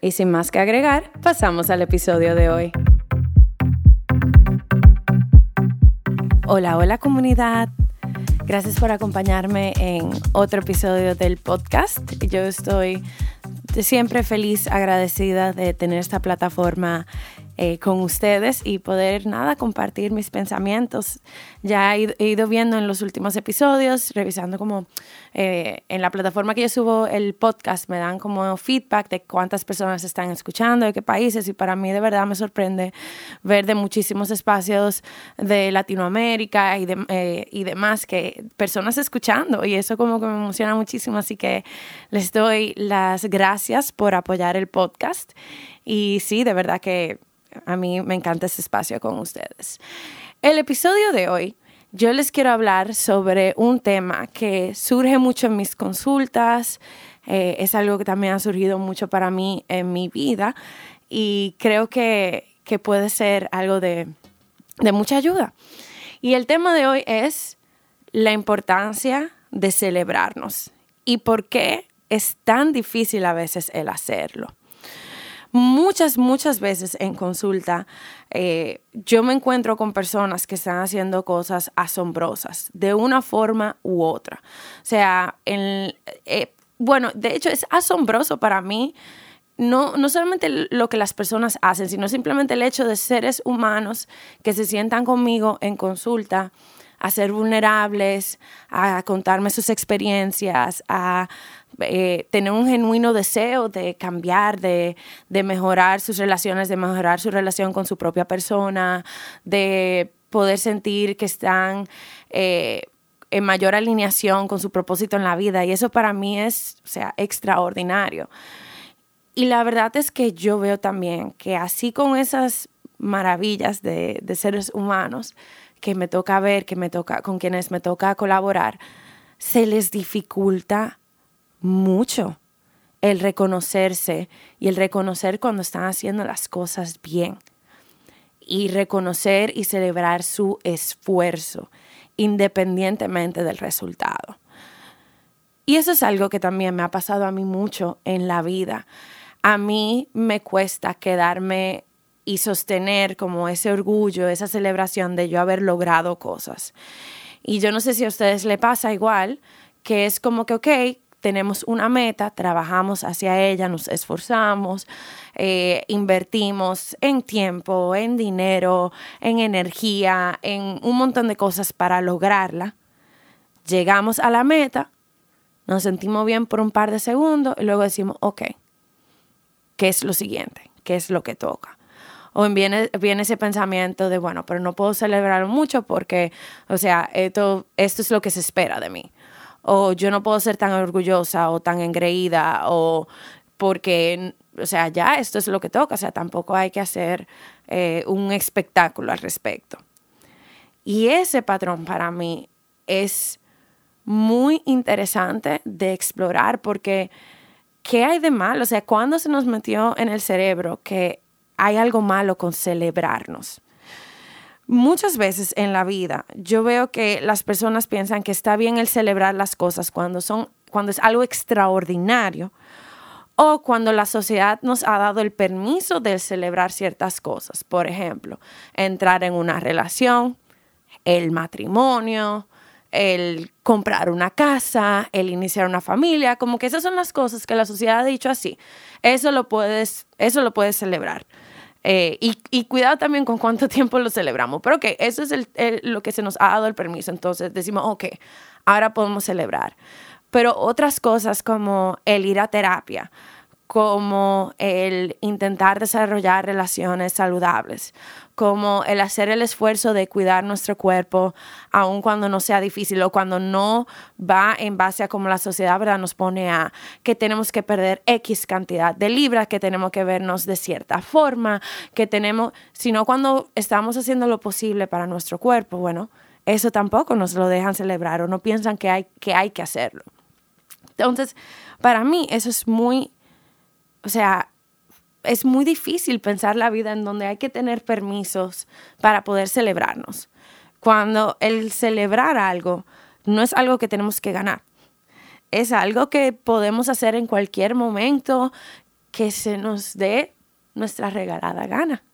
Y sin más que agregar, pasamos al episodio de hoy. Hola, hola comunidad. Gracias por acompañarme en otro episodio del podcast. Yo estoy siempre feliz, agradecida de tener esta plataforma eh, con ustedes y poder, nada, compartir mis pensamientos. Ya he, ido viendo en los últimos episodios, revisando como eh, en la plataforma que yo subo el podcast, me dan como feedback de cuántas personas están escuchando, de qué países, y para mí de verdad me sorprende ver de muchísimos espacios de Latinoamérica y, de, eh, y demás que personas escuchando, y eso como que me emociona muchísimo, así que les doy las gracias por apoyar el podcast. Y sí, de verdad que a mí me encanta este espacio con ustedes. El episodio de hoy, yo les quiero hablar sobre un tema que surge mucho en mis consultas, eh, es algo que también ha surgido mucho para mí en mi vida y creo que, que puede ser algo de, de mucha ayuda. Y el tema de hoy es la importancia de celebrarnos y por qué es tan difícil a veces el hacerlo muchas, muchas veces en consulta eh, yo me encuentro con personas que están haciendo cosas asombrosas de una forma u otra. O sea, eh, bueno, de hecho es asombroso para mí. No, no solamente lo que las personas hacen, sino simplemente el hecho de seres humanos que se sientan conmigo en consulta a ser vulnerables, a contarme sus experiencias, a eh, tener un genuino deseo de cambiar, de, mejorar sus relaciones, de mejorar su relación con su propia persona, de poder sentir que están eh, en mayor alineación con su propósito en la vida. Y eso para mí es, o sea, extraordinario. Y la verdad es que yo veo también que así con esas maravillas de, de seres humanos que me toca ver, que me toca, con quienes me toca colaborar, se les dificulta mucho el reconocerse y el reconocer cuando están haciendo las cosas bien y reconocer y celebrar su esfuerzo independientemente del resultado. Y eso es algo que también me ha pasado a mí mucho en la vida. A mí me cuesta quedarme y sostener como ese orgullo, esa celebración de yo haber logrado cosas. Y yo no sé si a ustedes le pasa igual, que es como que, ok, tenemos una meta, trabajamos hacia ella, nos esforzamos, eh, invertimos en tiempo, en dinero, en energía, en un montón de cosas para lograrla. Llegamos a la meta, nos sentimos bien por un par de segundos y luego decimos, ok, ¿qué es lo siguiente? ¿Qué es lo que toca? O viene, viene ese pensamiento de, bueno, pero no puedo celebrar mucho porque, o sea, esto, esto es lo que se espera de mí o yo no puedo ser tan orgullosa o tan engreída o porque, o sea, ya esto es lo que toca, o sea, tampoco hay que hacer eh, un espectáculo al respecto. Y ese patrón para mí es muy interesante de explorar porque ¿qué hay de malo? O sea, ¿cuándo se nos metió en el cerebro que hay algo malo con celebrarnos? Muchas veces en la vida yo veo que las personas piensan que está bien el celebrar las cosas cuando son cuando es algo extraordinario o cuando la sociedad nos ha dado el permiso de celebrar ciertas cosas. Por ejemplo, entrar en una relación, el matrimonio, el comprar una casa, el iniciar una familia, como que esas son las cosas que la sociedad ha dicho así. Eso lo puedes, eso lo puedes celebrar. Eh, y, cuidado también con cuánto tiempo lo celebramos. Pero ok, eso es lo que se nos ha dado el permiso. Entonces decimos, ok, ahora podemos celebrar. Pero otras cosas como el ir a terapia, como el intentar desarrollar relaciones saludables, como el hacer el esfuerzo de cuidar nuestro cuerpo, aun cuando no sea difícil o cuando no va en base a como la sociedad ¿verdad? nos pone a que tenemos que perder X cantidad de libras, que tenemos que vernos de cierta forma, que tenemos, sino cuando estamos haciendo lo posible para nuestro cuerpo, bueno, eso tampoco nos lo dejan celebrar o no piensan que hay que, hay que hacerlo. Entonces, para mí eso es muy o sea, es muy difícil pensar la vida en donde hay que tener permisos para poder celebrarnos. Cuando el celebrar algo no es algo que tenemos que ganar. Es algo que podemos hacer en cualquier momento que se nos dé nuestra regalada gana.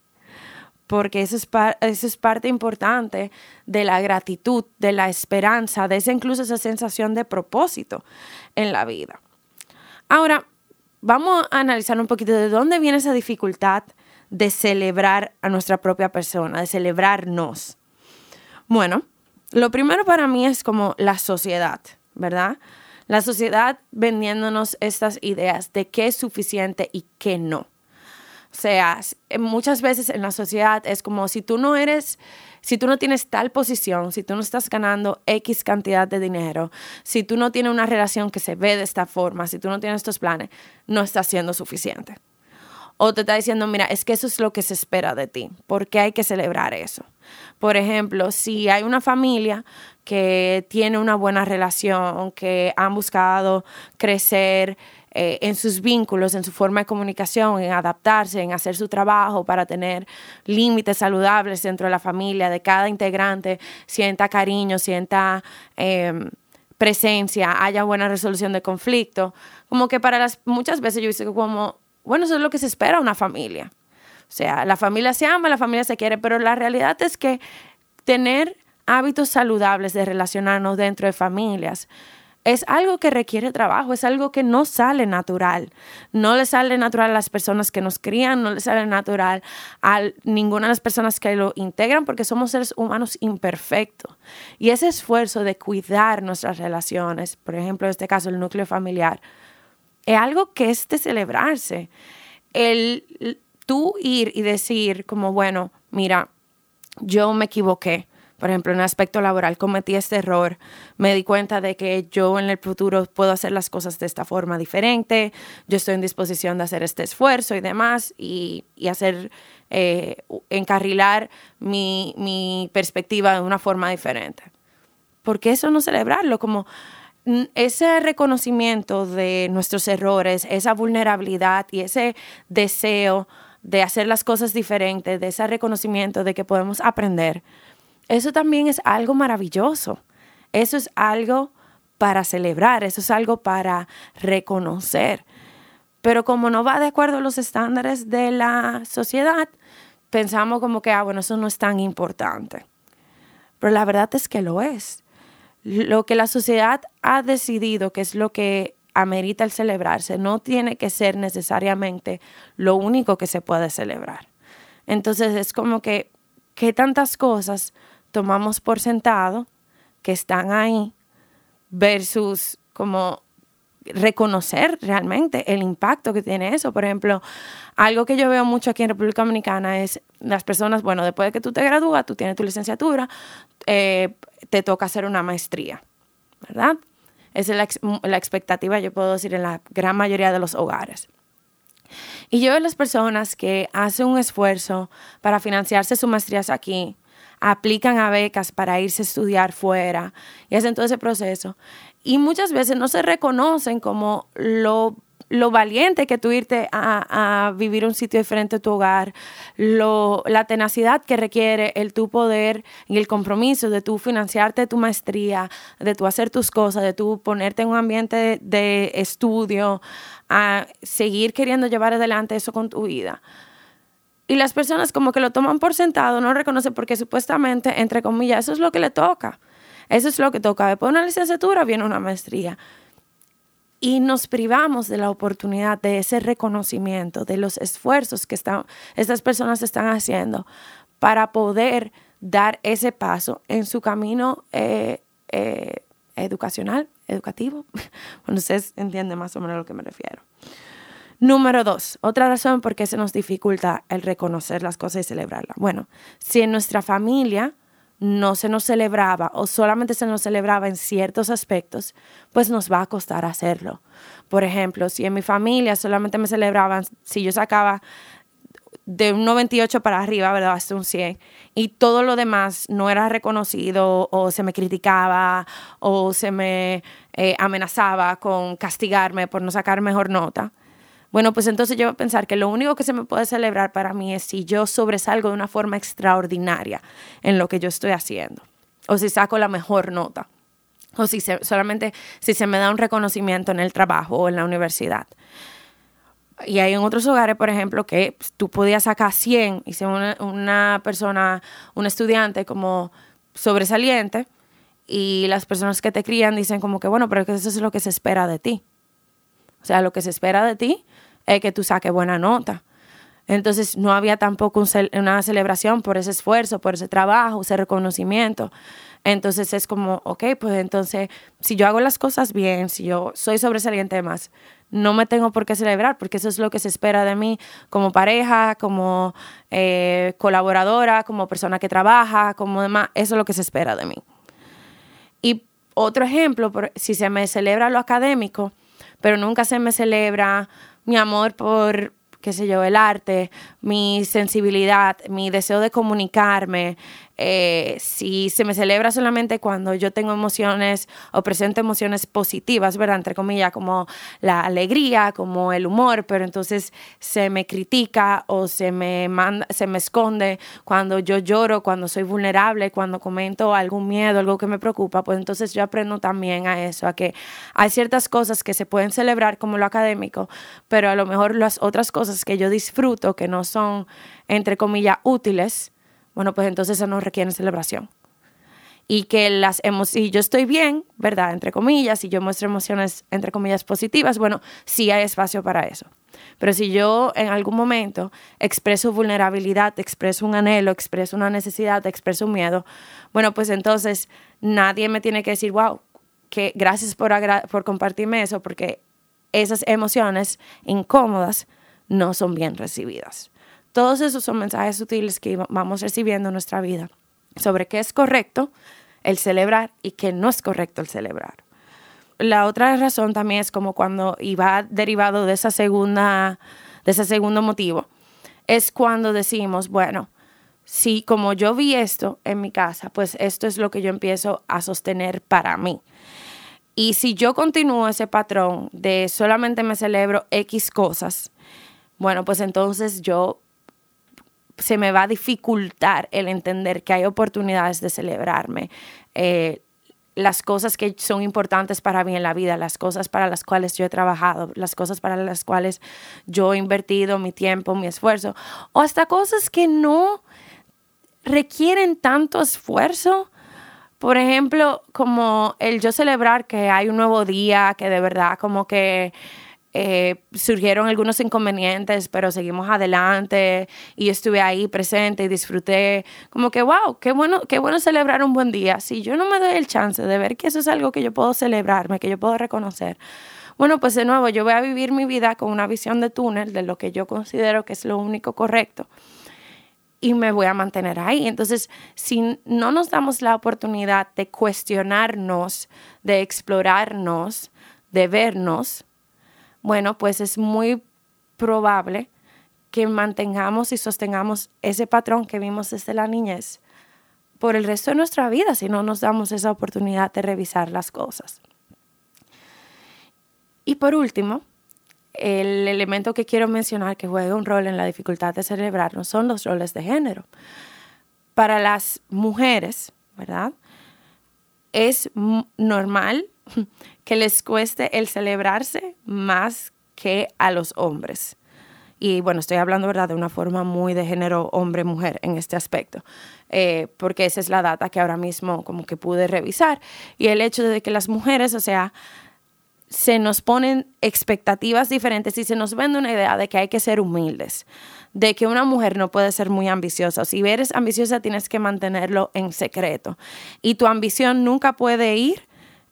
Porque eso es, eso es parte importante de la gratitud, de la esperanza, de esa incluso esa sensación de propósito en la vida. Ahora, vamos a analizar un poquito de dónde viene esa dificultad de celebrar a nuestra propia persona, de celebrarnos. Bueno, lo primero para mí es como la sociedad, ¿verdad? La sociedad vendiéndonos estas ideas de qué es suficiente y qué no. O sea, muchas veces en la sociedad es como si tú no eres, si tú no tienes tal posición, si tú no estás ganando X cantidad de dinero, si tú no tienes una relación que se ve de esta forma, si tú no tienes estos planes, no estás siendo suficiente. O te está diciendo, mira, es que eso es lo que se espera de ti, porque hay que celebrar eso. Por ejemplo, si hay una familia que tiene una buena relación, que han buscado crecer, eh, en sus vínculos, en su forma de comunicación, en adaptarse, en hacer su trabajo para tener límites saludables dentro de la familia, de cada integrante, sienta cariño, sienta em, presencia, haya buena resolución de conflicto. Como que para las muchas veces yo dice como, bueno, eso es lo que se espera de una familia. O sea, la familia se ama, la familia se quiere, pero la realidad es que tener hábitos saludables de relacionarnos dentro de familias es algo que requiere trabajo, es algo que no sale natural. No le sale natural a las personas que nos crían, no le sale natural a ninguna de las personas que lo integran porque somos seres humanos imperfectos. Y ese esfuerzo de cuidar nuestras relaciones, por ejemplo, en este caso el núcleo familiar, es algo que es de celebrarse. El tú ir y decir como, bueno, mira, yo me equivoqué por ejemplo, en el aspecto laboral cometí este error, me di cuenta de que yo en el futuro puedo hacer las cosas de esta forma diferente, yo estoy en disposición de hacer este esfuerzo y demás y, hacer, eh, encarrilar mi, mi perspectiva de una forma diferente. ¿Por qué eso no celebrarlo? Como ese reconocimiento de nuestros errores, esa vulnerabilidad y ese deseo de hacer las cosas diferentes, de ese reconocimiento de que podemos aprender, eso también es algo maravilloso. Eso es algo para celebrar, eso es algo para reconocer. Pero como no va de acuerdo a los estándares de la sociedad, pensamos como que, ah, bueno, eso no es tan importante. Pero la verdad es que lo es. Lo que la sociedad ha decidido, que es lo que amerita el celebrarse, no tiene que ser necesariamente lo único que se puede celebrar. Entonces es como que, ¿qué tantas cosas tomamos por sentado que están ahí versus como reconocer realmente el impacto que tiene eso. Por ejemplo, algo que yo veo mucho aquí en República Dominicana es las personas, bueno, después de que tú te gradúas, tú tienes tu licenciatura, eh, te toca hacer una maestría, ¿verdad? Esa es la, la, expectativa, yo puedo decir, en la gran mayoría de los hogares. Y yo veo las personas que hacen un esfuerzo para financiarse sus maestrías aquí, aplican a becas para irse a estudiar fuera y hacen todo ese proceso. Y muchas veces no se reconocen como lo, lo valiente que tú irte a, vivir un sitio diferente a tu hogar, lo, la tenacidad que requiere el tu poder y el compromiso de tu financiarte tu maestría, de tu hacer tus cosas, de tu ponerte en un ambiente de, estudio, a seguir queriendo llevar adelante eso con tu vida. Y las personas como que lo toman por sentado, no reconocen porque supuestamente, entre comillas, eso es lo que le toca. Eso es lo que toca. Después de una licenciatura viene una maestría y nos privamos de la oportunidad de ese reconocimiento, de los esfuerzos que están, estas personas están haciendo para poder dar ese paso en su camino eh, eh, educacional, educativo. Bueno, ustedes entienden más o menos a lo que me refiero. Número dos, otra razón por qué se nos dificulta el reconocer las cosas y celebrarlas. Bueno, si en nuestra familia no se nos celebraba o solamente se nos celebraba en ciertos aspectos, pues nos va a costar hacerlo. Por ejemplo, si en mi familia solamente me celebraban, si yo sacaba de un 98 para arriba, ¿verdad? Hasta un 100, y todo lo demás no era reconocido o se me criticaba o se me eh, amenazaba con castigarme por no sacar mejor nota, bueno, pues entonces yo voy a pensar que lo único que se me puede celebrar para mí es si yo sobresalgo de una forma extraordinaria en lo que yo estoy haciendo, o si saco la mejor nota, o si solamente si se me da un reconocimiento en el trabajo o en la universidad. Y hay en otros hogares, por ejemplo, que tú podías sacar 100 y ser una, una persona, un estudiante como sobresaliente, y las personas que te crían dicen como que, bueno, pero eso es lo que se espera de ti. O sea, lo que se espera de ti es que tú saques buena nota. Entonces no había tampoco una celebración por ese esfuerzo, por ese trabajo, ese reconocimiento. Entonces es como, ok, pues entonces si yo hago las cosas bien, si yo soy sobresaliente más, no me tengo por qué celebrar, porque eso es lo que se espera de mí como pareja, como eh, colaboradora, como persona que trabaja, como demás, eso es lo que se espera de mí. Y otro ejemplo, si se me celebra lo académico, pero nunca se me celebra mi amor por, qué sé yo, el arte, mi sensibilidad, mi deseo de comunicarme, eh, si se me celebra solamente cuando yo tengo emociones o presento emociones positivas, ¿verdad? Entre comillas, como la alegría, como el humor, pero entonces se me critica o se me, manda, se me esconde cuando yo lloro, cuando soy vulnerable, cuando comento algún miedo, algo que me preocupa, pues entonces yo aprendo también a eso, a que hay ciertas cosas que se pueden celebrar como lo académico, pero a lo mejor las otras cosas que yo disfruto, que no son, entre comillas, útiles, bueno, pues entonces eso no requiere celebración. Y que las emociones, si yo estoy bien, ¿verdad? Entre comillas, si yo muestro emociones, entre comillas, positivas, bueno, sí hay espacio para eso. Pero si yo en algún momento expreso vulnerabilidad, expreso un anhelo, expreso una necesidad, expreso un miedo, bueno, pues entonces nadie me tiene que decir, wow, que gracias por, por compartirme eso, porque esas emociones incómodas no son bien recibidas. Todos esos son mensajes sutiles que vamos recibiendo en nuestra vida sobre qué es correcto el celebrar y qué no es correcto el celebrar. La otra razón también es como cuando, y va derivado de, esa segunda, de ese segundo motivo, es cuando decimos, bueno, si como yo vi esto en mi casa, pues esto es lo que yo empiezo a sostener para mí. Y si yo continúo ese patrón de solamente me celebro X cosas, bueno, pues entonces yo se me va a dificultar el entender que hay oportunidades de celebrarme. Eh, las cosas que son importantes para mí en la vida, las cosas para las cuales yo he trabajado, las cosas para las cuales yo he invertido mi tiempo, mi esfuerzo, o hasta cosas que no requieren tanto esfuerzo. Por ejemplo, como el yo celebrar que hay un nuevo día, que de verdad como que eh, surgieron algunos inconvenientes, pero seguimos adelante y estuve ahí presente y disfruté. Como que, wow, qué bueno, qué bueno celebrar un buen día. Si yo no me doy el chance de ver que eso es algo que yo puedo celebrarme, que yo puedo reconocer, bueno, pues de nuevo, yo voy a vivir mi vida con una visión de túnel de lo que yo considero que es lo único correcto y me voy a mantener ahí. Entonces, si no nos damos la oportunidad de cuestionarnos, de explorarnos, de vernos, bueno, pues es muy probable que mantengamos y sostengamos ese patrón que vimos desde la niñez por el resto de nuestra vida si no nos damos esa oportunidad de revisar las cosas. Y por último, el elemento que quiero mencionar que juega un rol en la dificultad de celebrar no son los roles de género. Para las mujeres, ¿verdad? Es normal que les cueste el celebrarse más que a los hombres. Y bueno, estoy hablando, ¿verdad?, de una forma muy de género hombre-mujer en este aspecto, eh, porque esa es la data que ahora mismo como que pude revisar. Y el hecho de que las mujeres, o sea, se nos ponen expectativas diferentes y se nos vende una idea de que hay que ser humildes, de que una mujer no puede ser muy ambiciosa. Si eres ambiciosa tienes que mantenerlo en secreto y tu ambición nunca puede ir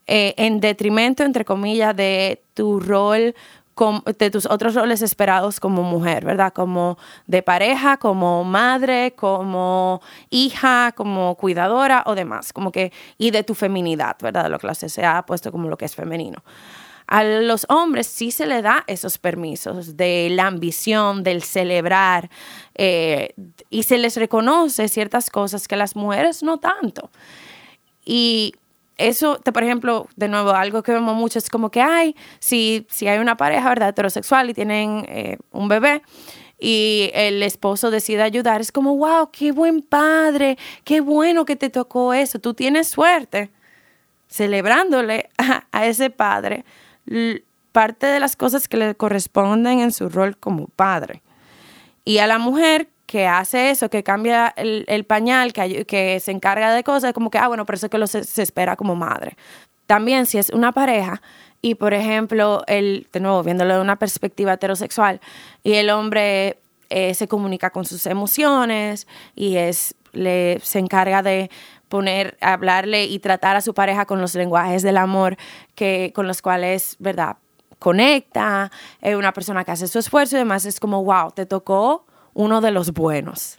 eh, en detrimento, entre comillas, de tu rol de tus otros roles esperados como mujer, ¿verdad? Como de pareja, como madre, como hija, como cuidadora o demás, como que, y de tu feminidad, ¿verdad? Lo que se ha puesto como lo que es femenino. A los hombres sí se le da esos permisos de la ambición, del celebrar, eh, y se les reconoce ciertas cosas que las mujeres no tanto. Y eso, por ejemplo, de nuevo, algo que vemos mucho es como que, hay, si, si hay una pareja, ¿verdad?, heterosexual y tienen eh, un bebé, y el esposo decide ayudar, es como, wow, qué buen padre, qué bueno que te tocó eso, tú tienes suerte. Celebrándole a ese padre parte de las cosas que le corresponden en su rol como padre. Y a la mujer que hace eso, que cambia el, pañal, que, que, se encarga de cosas, como que, ah, bueno, por eso es que lo se, espera como madre. También si es una pareja y, por ejemplo, el, de nuevo, viéndolo de una perspectiva heterosexual, y el hombre eh, se comunica con sus emociones y es, le, se encarga de poner, hablarle y tratar a su pareja con los lenguajes del amor que, con los cuales, ¿verdad? Conecta, es una persona que hace su esfuerzo y demás, es como, wow, te tocó uno de los buenos.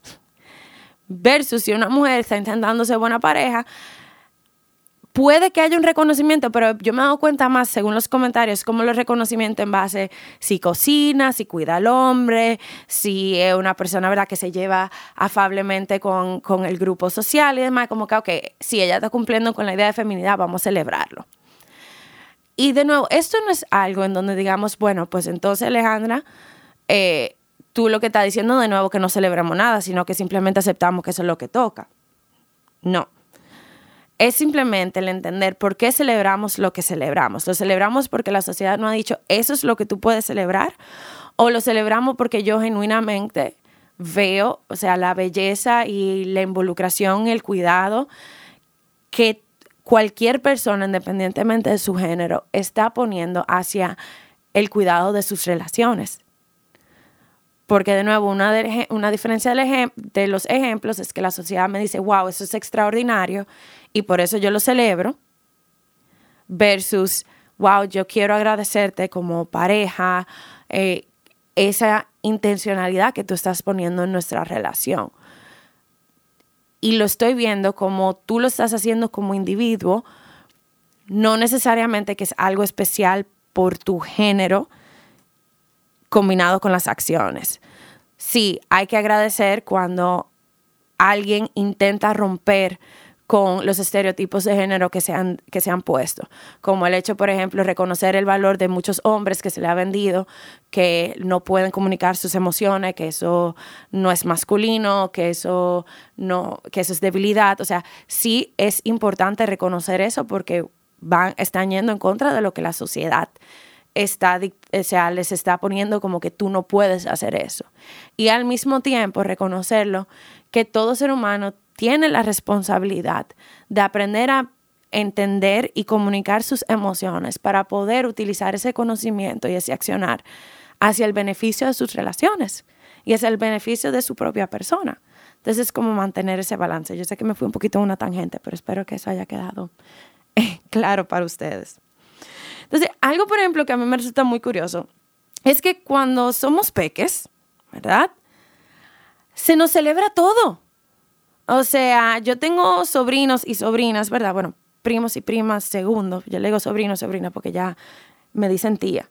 Versus si una mujer está intentando ser buena pareja, puede que haya un reconocimiento, pero yo me he dado cuenta más, según los comentarios, como los reconocimientos en base si cocina, si cuida al hombre, si es una persona ¿verdad? que se lleva afablemente con, con el grupo social y demás, como que, ok, si ella está cumpliendo con la idea de feminidad, vamos a celebrarlo. Y de nuevo, esto no es algo en donde digamos, bueno, pues entonces Alejandra, eh, tú lo que estás diciendo de nuevo que no celebramos nada, sino que simplemente aceptamos que eso es lo que toca. No es simplemente el entender por qué celebramos lo que celebramos. Lo celebramos porque la sociedad no ha dicho, eso es lo que tú puedes celebrar, o lo celebramos porque yo genuinamente veo, o sea, la belleza y la involucración, el cuidado que cualquier persona, independientemente de su género, está poniendo hacia el cuidado de sus relaciones. Porque de nuevo, una, una diferencia de los ejemplos es que la sociedad me dice, wow, eso es extraordinario y por eso yo lo celebro, versus, wow, yo quiero agradecerte como pareja eh, esa intencionalidad que tú estás poniendo en nuestra relación. Y lo estoy viendo como tú lo estás haciendo como individuo, no necesariamente que es algo especial por tu género, combinado con las acciones. Sí, hay que agradecer cuando alguien intenta romper con los estereotipos de género que se, han, que se han puesto, como el hecho, por ejemplo, reconocer el valor de muchos hombres que se le ha vendido, que no pueden comunicar sus emociones, que eso no es masculino, que eso, no, que eso es debilidad. O sea, sí es importante reconocer eso porque van, están yendo en contra de lo que la sociedad está, o sea, les está poniendo como que tú no puedes hacer eso. Y al mismo tiempo reconocerlo que todo ser humano tiene la responsabilidad de aprender a entender y comunicar sus emociones para poder utilizar ese conocimiento y ese accionar hacia el beneficio de sus relaciones y hacia el beneficio de su propia persona. Entonces es como mantener ese balance. Yo sé que me fui un poquito una tangente, pero espero que eso haya quedado claro para ustedes. Entonces, algo, por ejemplo, que a mí me resulta muy curioso es que cuando somos peques, ¿verdad? Se nos celebra todo. O sea, yo tengo sobrinos y sobrinas, ¿verdad? Bueno, primos y primas segundo. Yo le digo sobrino, sobrina, porque ya me dicen tía.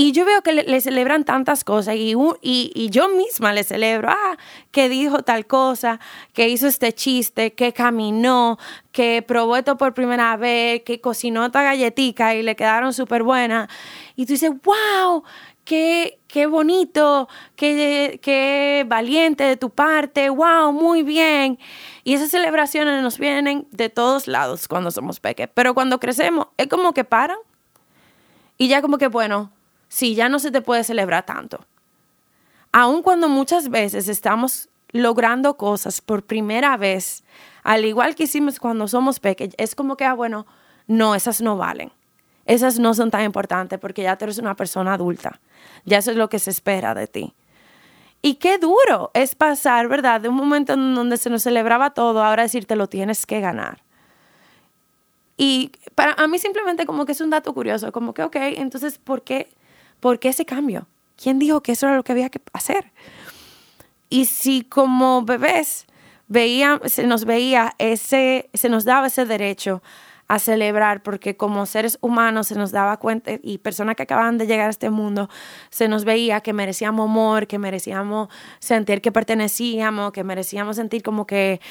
Y yo veo que le, celebran tantas cosas y, y, y, yo misma le celebro, ah, que dijo tal cosa, que hizo este chiste, que caminó, que probó esto por primera vez, que cocinó esta galletica y le quedaron súper buenas. Y tú dices, wow, qué, qué bonito, qué, qué valiente de tu parte, wow, muy bien. Y esas celebraciones nos vienen de todos lados cuando somos pequeños, pero cuando crecemos es como que paran y ya como que, bueno, sí, ya no se te puede celebrar tanto. Aun cuando muchas veces estamos logrando cosas por primera vez, al igual que hicimos cuando somos pequeños, es como que, ah, bueno, no, esas no valen. Esas no son tan importantes porque ya eres una persona adulta. Ya eso es lo que se espera de ti. Y qué duro es pasar, ¿verdad? De un momento en donde se nos celebraba todo, ahora decirte lo tienes que ganar. Y para a mí simplemente como que es un dato curioso, como que, ok, entonces, ¿por qué, ¿por qué ese cambio? ¿Quién dijo que eso era lo que había que hacer? Y si como bebés se nos veía ese, se nos daba ese derecho a celebrar, porque como seres humanos se nos daba cuenta y personas que acaban de llegar a este mundo, se nos veía que merecíamos amor, que merecíamos sentir que pertenecíamos, que merecíamos sentir como que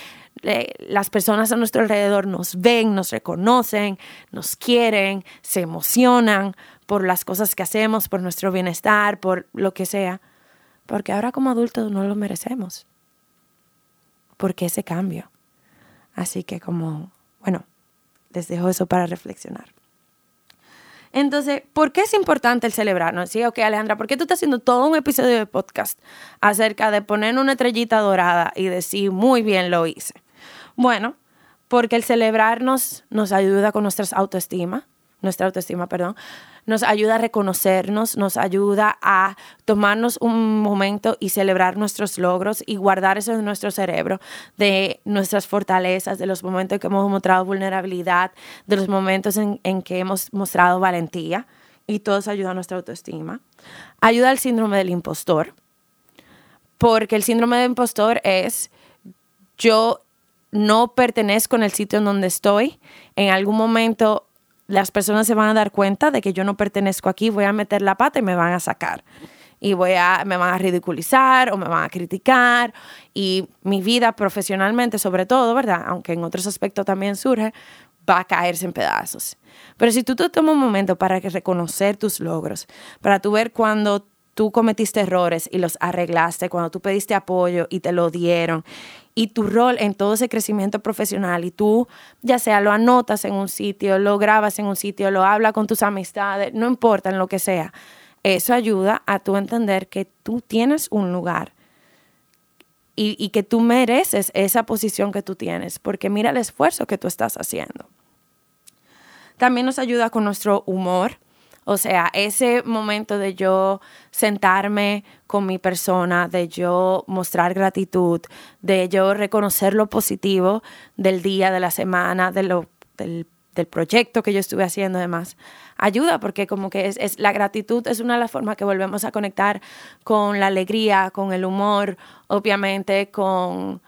eh, las personas a nuestro alrededor nos ven, nos reconocen, nos quieren, se emocionan por las cosas que hacemos, por nuestro bienestar, por lo que sea. Porque ahora como adultos no lo merecemos. Porque ese cambio. Así que como, bueno, les dejo eso para reflexionar. Entonces, ¿por qué es importante el celebrarnos? Sí, ok, Alejandra, ¿por qué tú estás haciendo todo un episodio de podcast acerca de poner una estrellita dorada y decir, muy bien, lo hice? Bueno, porque el celebrarnos nos ayuda con nuestra autoestima, nuestra autoestima, perdón, nos ayuda a reconocernos, nos ayuda a tomarnos un momento y celebrar nuestros logros y guardar eso en nuestro cerebro, de nuestras fortalezas, de los momentos en que hemos mostrado vulnerabilidad, de los momentos en, que hemos mostrado valentía y todo eso ayuda a nuestra autoestima. Ayuda al síndrome del impostor, porque el síndrome del impostor es yo no pertenezco en el sitio en donde estoy, en algún momento las personas se van a dar cuenta de que yo no pertenezco aquí, voy a meter la pata y me van a sacar. Y voy a, me van a ridiculizar o me van a criticar. Y mi vida profesionalmente, sobre todo, ¿verdad? Aunque en otros aspectos también surge, va a caerse en pedazos. Pero si tú te tomas un momento para reconocer tus logros, para tú ver cuando tú cometiste errores y los arreglaste, cuando tú pediste apoyo y te lo dieron, y tu rol en todo ese crecimiento profesional, y tú ya sea lo anotas en un sitio, lo grabas en un sitio, lo hablas con tus amistades, no importa en lo que sea, eso ayuda a tú entender que tú tienes un lugar y, y que tú mereces esa posición que tú tienes, porque mira el esfuerzo que tú estás haciendo. También nos ayuda con nuestro humor o sea, ese momento de yo sentarme con mi persona, de yo mostrar gratitud, de yo reconocer lo positivo del día, de la semana, de lo, del, proyecto que yo estuve haciendo, además, ayuda porque como que es, la gratitud es una de las formas que volvemos a conectar con la alegría, con el humor, obviamente con,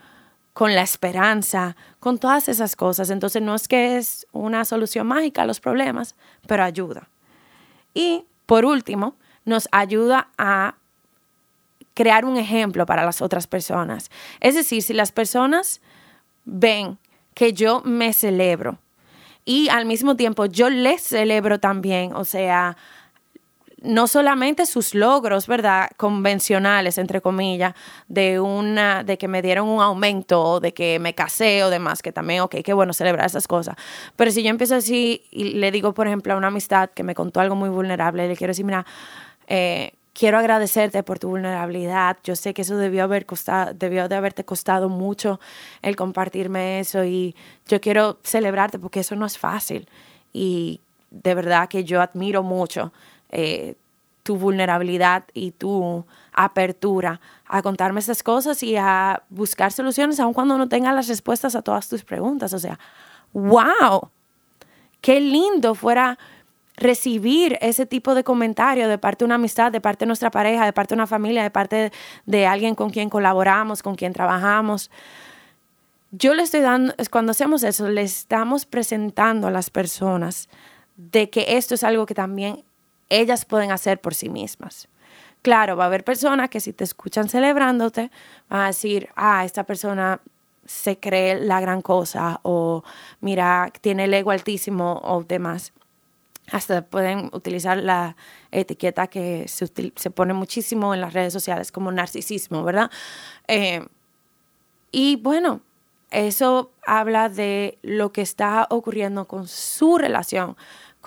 con la esperanza, con todas esas cosas. Entonces no es que es una solución mágica a los problemas, pero ayuda. Y por último, nos ayuda a crear un ejemplo para las otras personas. Es decir, si las personas ven que yo me celebro y al mismo tiempo yo les celebro también, o sea, no solamente sus logros, ¿verdad? Convencionales, entre comillas, de una, de que me dieron un aumento, de que me casé o demás, que también, ok, qué bueno celebrar esas cosas. Pero si yo empiezo así y le digo, por ejemplo, a una amistad que me contó algo muy vulnerable, le quiero decir, mira, eh, quiero agradecerte por tu vulnerabilidad. Yo sé que eso debió, haber costado, debió de haberte costado mucho el compartirme eso y yo quiero celebrarte porque eso no es fácil. Y de verdad que yo admiro mucho eh, tu vulnerabilidad y tu apertura a contarme estas cosas y a buscar soluciones aun cuando no tenga las respuestas a todas tus preguntas. O sea, wow, qué lindo fuera recibir ese tipo de comentario de parte de una amistad, de parte de nuestra pareja, de parte de una familia, de parte de alguien con quien colaboramos, con quien trabajamos. Yo le estoy dando, cuando hacemos eso, le estamos presentando a las personas de que esto es algo que también ellas pueden hacer por sí mismas. Claro, va a haber personas que si te escuchan celebrándote, van a decir, ah, esta persona se cree la gran cosa o mira, tiene el ego altísimo o demás. hasta pueden utilizar la etiqueta que se, pone muchísimo en las redes sociales como narcisismo, ¿verdad? Eh, y bueno, eso habla de lo que está ocurriendo con su relación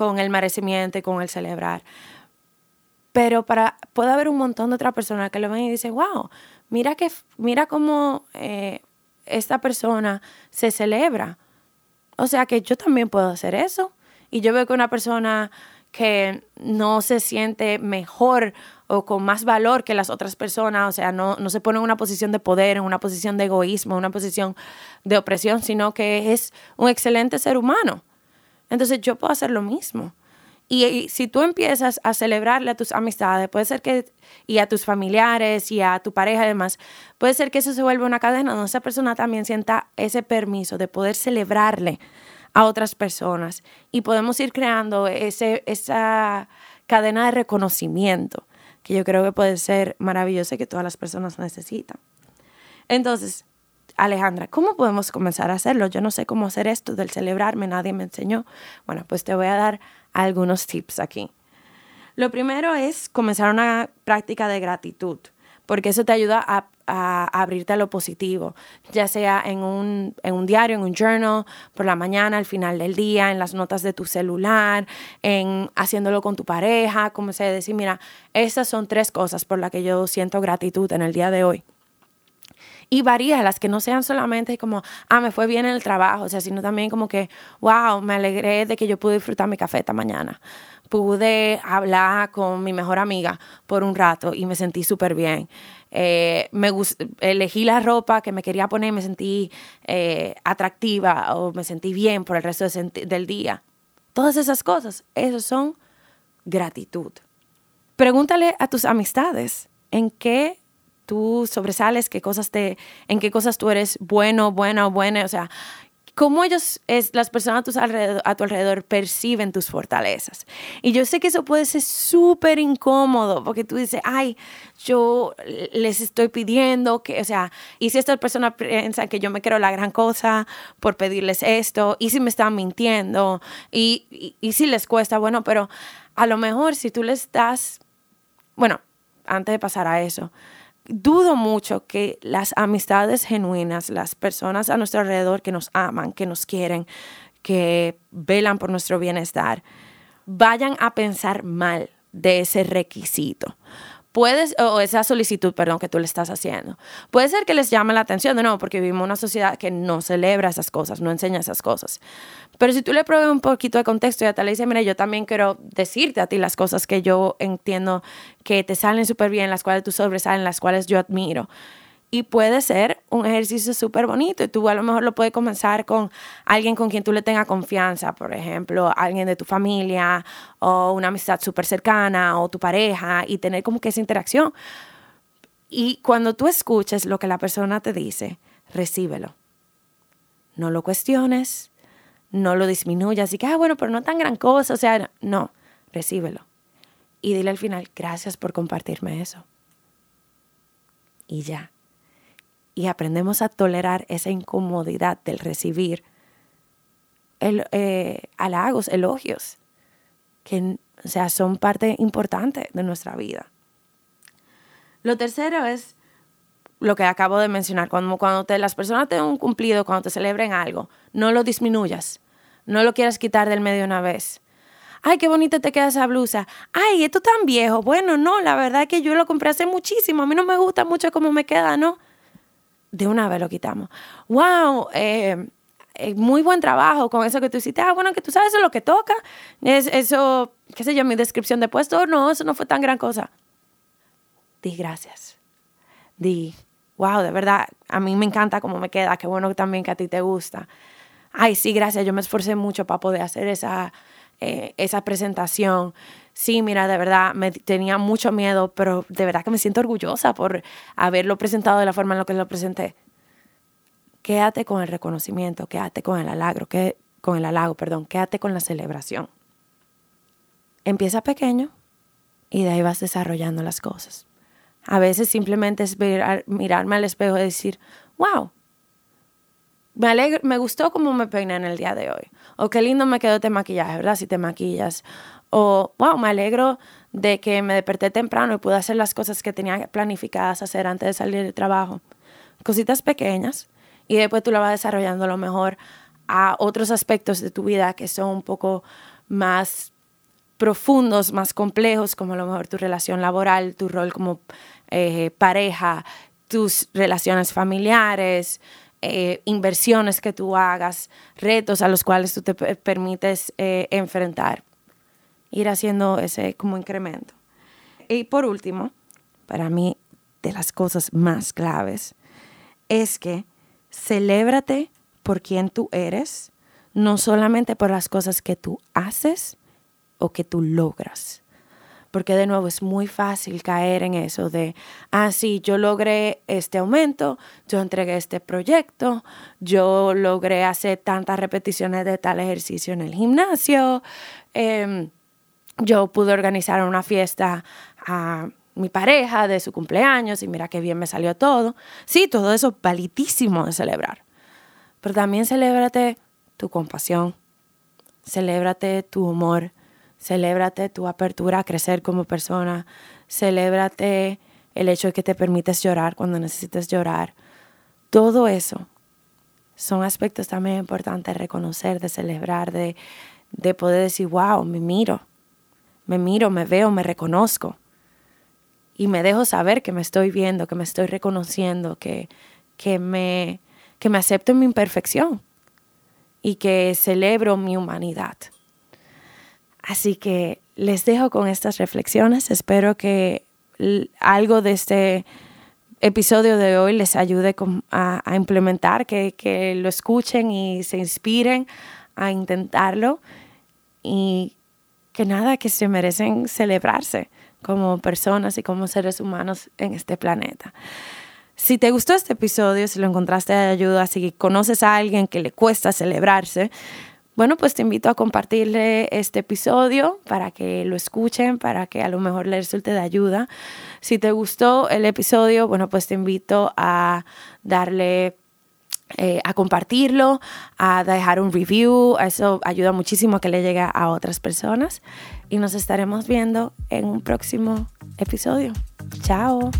con el merecimiento y con el celebrar. Pero para, puede haber un montón de otras personas que lo ven y dicen, wow, mira, que, mira cómo eh, esta persona se celebra. O sea que yo también puedo hacer eso. Y yo veo que una persona que no se siente mejor o con más valor que las otras personas, o sea, no, no se pone en una posición de poder, en una posición de egoísmo, en una posición de opresión, sino que es un excelente ser humano. Entonces yo puedo hacer lo mismo. Y, si tú empiezas a celebrarle a tus amistades, puede ser que, y a tus familiares y a tu pareja además, puede ser que eso se vuelva una cadena donde esa persona también sienta ese permiso de poder celebrarle a otras personas y podemos ir creando ese, esa cadena de reconocimiento que yo creo que puede ser maravillosa y que todas las personas necesitan. Entonces, Alejandra, ¿cómo podemos comenzar a hacerlo? Yo no sé cómo hacer esto del celebrarme, nadie me enseñó. Bueno, pues te voy a dar algunos tips aquí. Lo primero es comenzar una práctica de gratitud porque eso te ayuda a, abrirte a lo positivo, ya sea en un, en un, diario, en un journal, por la mañana, al final del día, en las notas de tu celular, en haciéndolo con tu pareja, como se decir, mira, estas son tres cosas por las que yo siento gratitud en el día de hoy. Y varía, las que no sean solamente como, ah, me fue bien en el trabajo, o sea, sino también como que, wow, me alegré de que yo pude disfrutar mi café esta mañana pude hablar con mi mejor amiga por un rato y me sentí súper bien. Eh, elegí la ropa que me quería poner, me sentí eh, atractiva o me sentí bien por el resto del día. Todas esas cosas, eso son gratitud. Pregúntale a tus amistades en qué tú sobresales, qué cosas te, en qué cosas tú eres bueno, buena o buena. O sea, cómo ellos, es, las personas a tu, alrededor, perciben tus fortalezas. Y yo sé que eso puede ser súper incómodo porque tú dices, ay, yo les estoy pidiendo que, o sea, y si estas personas piensan que yo me quiero la gran cosa por pedirles esto, y si me están mintiendo, y, y si les cuesta, bueno, pero a lo mejor si tú les das, bueno, antes de pasar a eso, dudo mucho que las amistades genuinas, las personas a nuestro alrededor que nos aman, que nos quieren, que velan por nuestro bienestar, vayan a pensar mal de ese requisito. Puedes, o esa solicitud, perdón, que tú le estás haciendo. Puede ser que les llame la atención de nuevo, porque vivimos en una sociedad que no celebra esas cosas, no enseña esas cosas. Pero si tú le pruebas un poquito de contexto y te le dices, mira, yo también quiero decirte a ti las cosas que yo entiendo que te salen súper bien, las cuales tú sobresalen, las cuales yo admiro y puede ser un ejercicio súper bonito. Y tú a lo mejor lo puedes comenzar con alguien con quien tú le tengas confianza, por ejemplo, alguien de tu familia o una amistad súper cercana o tu pareja y tener como que esa interacción. Y cuando tú escuches lo que la persona te dice, recíbelo. No lo cuestiones, no lo disminuyas y que, ah, bueno, pero no tan gran cosa. O sea, no, recíbelo. Y dile al final, gracias por compartirme eso. Y ya y aprendemos a tolerar esa incomodidad del recibir el, eh, halagos, elogios, que o sea, son parte importante de nuestra vida. Lo tercero es lo que acabo de mencionar, cuando, cuando te, las personas te han cumplido, cuando te celebren algo, no lo disminuyas, no lo quieras quitar del medio una vez. Ay, qué bonita te queda esa blusa. Ay, esto tan viejo. Bueno, no, la verdad es que yo lo compré hace muchísimo. A mí no me gusta mucho cómo me queda, ¿no? De una vez lo quitamos. ¡Wow! Eh, eh, muy buen trabajo con eso que tú hiciste. Ah, bueno, que tú sabes es lo que toca. Es eso, qué sé yo, mi descripción de puesto. No, eso no fue tan gran cosa. Di gracias. Di, wow, de verdad, a mí me encanta cómo me queda. Qué bueno también que a ti te gusta. Ay, sí, gracias. Yo me esforcé mucho para poder hacer esa, eh, esa presentación sí, mira, de verdad, me tenía mucho miedo, pero de verdad que me siento orgullosa por haberlo presentado de la forma en la que lo presenté. Quédate con el reconocimiento, quédate con el halago, que, con el halago, perdón, quédate con la celebración. Empieza pequeño y de ahí vas desarrollando las cosas. A veces simplemente es mirarme al espejo y decir, wow, me, alegro, me gustó cómo me peiné en el día de hoy. O qué lindo me quedó este maquillaje, ¿verdad? Si te maquillas. O, wow, me alegro de que me desperté temprano y pude hacer las cosas que tenía planificadas hacer antes de salir del trabajo. Cositas pequeñas. Y después tú la vas desarrollando a lo mejor a otros aspectos de tu vida que son un poco más profundos, más complejos, como a lo mejor tu relación laboral, tu rol como eh, pareja, tus relaciones familiares, eh, inversiones que tú hagas, retos a los cuales tú te permites eh, enfrentar. Ir haciendo ese como incremento. Y por último, para mí, de las cosas más claves, es que celébrate por quien tú eres, no solamente por las cosas que tú haces o que tú logras porque de nuevo es muy fácil caer en eso de, ah, sí, yo logré este aumento, yo entregué este proyecto, yo logré hacer tantas repeticiones de tal ejercicio en el gimnasio, em, yo pude organizar una fiesta a mi pareja de su cumpleaños y mira qué bien me salió todo. Sí, todo eso es valitísimo de celebrar, pero también celébrate tu compasión, celébrate tu humor, Celébrate tu apertura a crecer como persona. Celébrate el hecho de que te permites llorar cuando necesites llorar. Todo eso son aspectos también importantes de reconocer, de celebrar, de, de poder decir, wow, me miro, me miro, me veo, me reconozco. Y me dejo saber que me estoy viendo, que me estoy reconociendo, que, que, me, que me acepto en mi imperfección y que celebro mi humanidad. Así que les dejo con estas reflexiones. Espero que algo de este episodio de hoy les ayude a, implementar, que, lo escuchen y se inspiren a intentarlo y que nada, que se merecen celebrarse como personas y como seres humanos en este planeta. Si te gustó este episodio, si lo encontraste de ayuda, si conoces a alguien que le cuesta celebrarse, bueno, pues te invito a compartirle este episodio para que lo escuchen, para que a lo mejor le resulte de ayuda. Si te gustó el episodio, bueno, pues te invito a darle eh, a compartirlo, a dejar un review. Eso ayuda muchísimo a que le llegue a otras personas. Y nos estaremos viendo en un próximo episodio. Chao.